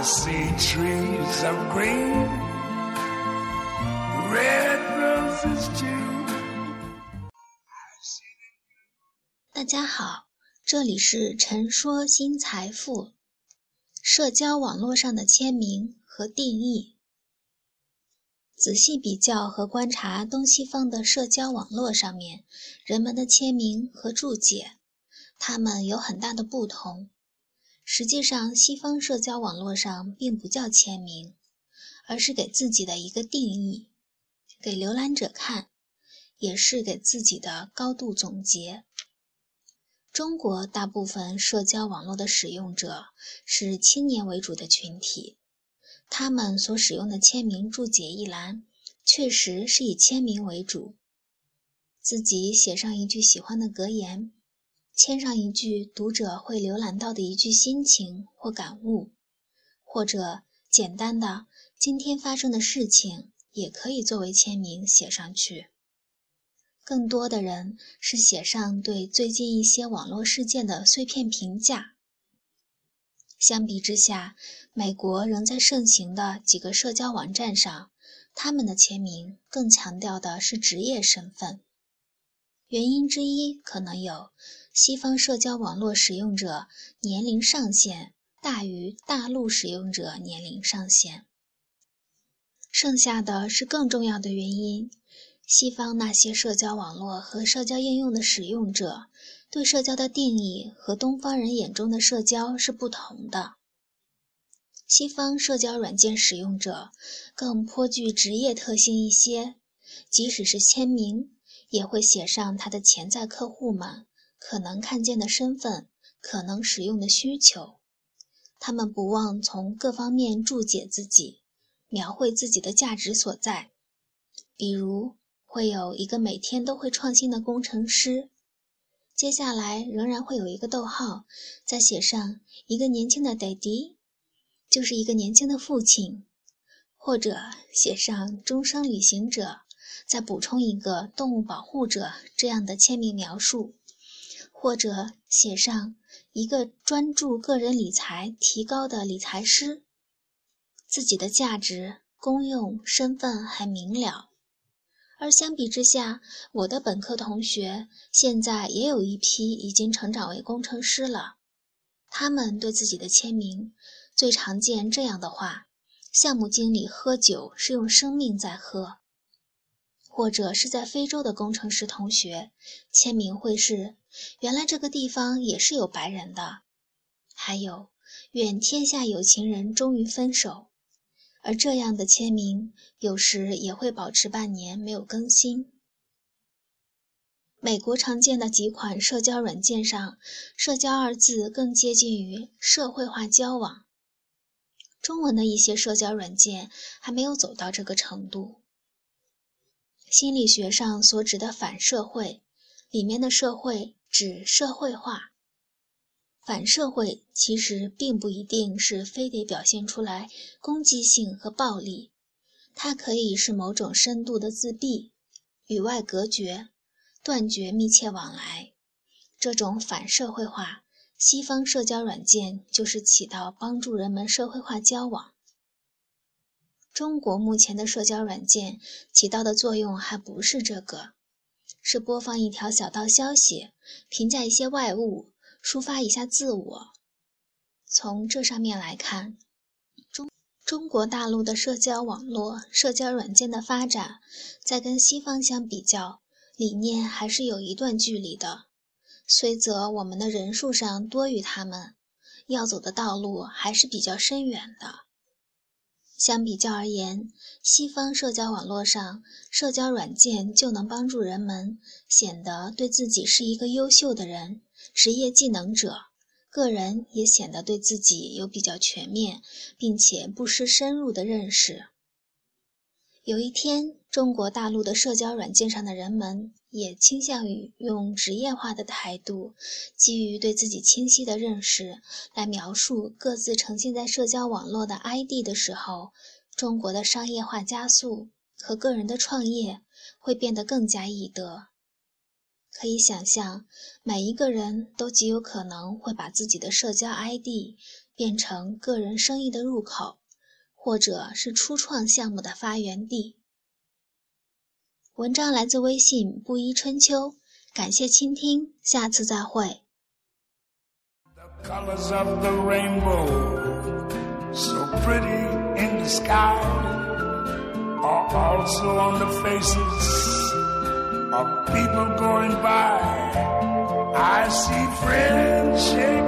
See trees of green, red roses too. 大家好，这里是陈说新财富。社交网络上的签名和定义。仔细比较和观察东西方的社交网络上面人们的签名和注解，它们有很大的不同。实际上，西方社交网络上并不叫签名，而是给自己的一个定义，给浏览者看，也是给自己的高度总结。中国大部分社交网络的使用者是青年为主的群体，他们所使用的签名注解一栏确实是以签名为主，自己写上一句喜欢的格言。签上一句读者会浏览到的一句心情或感悟，或者简单的今天发生的事情，也可以作为签名写上去。更多的人是写上对最近一些网络事件的碎片评价。相比之下，美国仍在盛行的几个社交网站上，他们的签名更强调的是职业身份。原因之一可能有。西方社交网络使用者年龄上限大于大陆使用者年龄上限。剩下的是更重要的原因：西方那些社交网络和社交应用的使用者对社交的定义和东方人眼中的社交是不同的。西方社交软件使用者更颇具职业特性一些，即使是签名，也会写上他的潜在客户们。可能看见的身份，可能使用的需求，他们不忘从各方面注解自己，描绘自己的价值所在。比如，会有一个每天都会创新的工程师，接下来仍然会有一个逗号，再写上一个年轻的 daddy，就是一个年轻的父亲，或者写上终生旅行者，再补充一个动物保护者这样的签名描述。或者写上一个专注个人理财提高的理财师，自己的价值、功用、身份还明了。而相比之下，我的本科同学现在也有一批已经成长为工程师了。他们对自己的签名最常见这样的话：项目经理喝酒是用生命在喝。或者是在非洲的工程师同学签名会是。原来这个地方也是有白人的，还有愿天下有情人终于分手，而这样的签名有时也会保持半年没有更新。美国常见的几款社交软件上，“社交”二字更接近于社会化交往。中文的一些社交软件还没有走到这个程度。心理学上所指的反社会，里面的社会。指社会化，反社会其实并不一定是非得表现出来攻击性和暴力，它可以是某种深度的自闭、与外隔绝、断绝密切往来。这种反社会化，西方社交软件就是起到帮助人们社会化交往。中国目前的社交软件起到的作用还不是这个。是播放一条小道消息，评价一些外物，抒发一下自我。从这上面来看，中中国大陆的社交网络、社交软件的发展，在跟西方相比较，理念还是有一段距离的。虽则我们的人数上多于他们，要走的道路还是比较深远的。相比较而言，西方社交网络上，社交软件就能帮助人们显得对自己是一个优秀的人、职业技能者，个人也显得对自己有比较全面并且不失深入的认识。有一天，中国大陆的社交软件上的人们也倾向于用职业化的态度，基于对自己清晰的认识来描述各自呈现在社交网络的 ID 的时候，中国的商业化加速和个人的创业会变得更加易得。可以想象，每一个人都极有可能会把自己的社交 ID 变成个人生意的入口，或者是初创项目的发源地。文章来自微信布衣春秋，感谢倾听，下次再会。The colors of the rainbow, so pretty in the sky, are also on the faces of people going by. I see friends shaking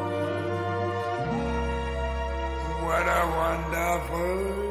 what a wonderful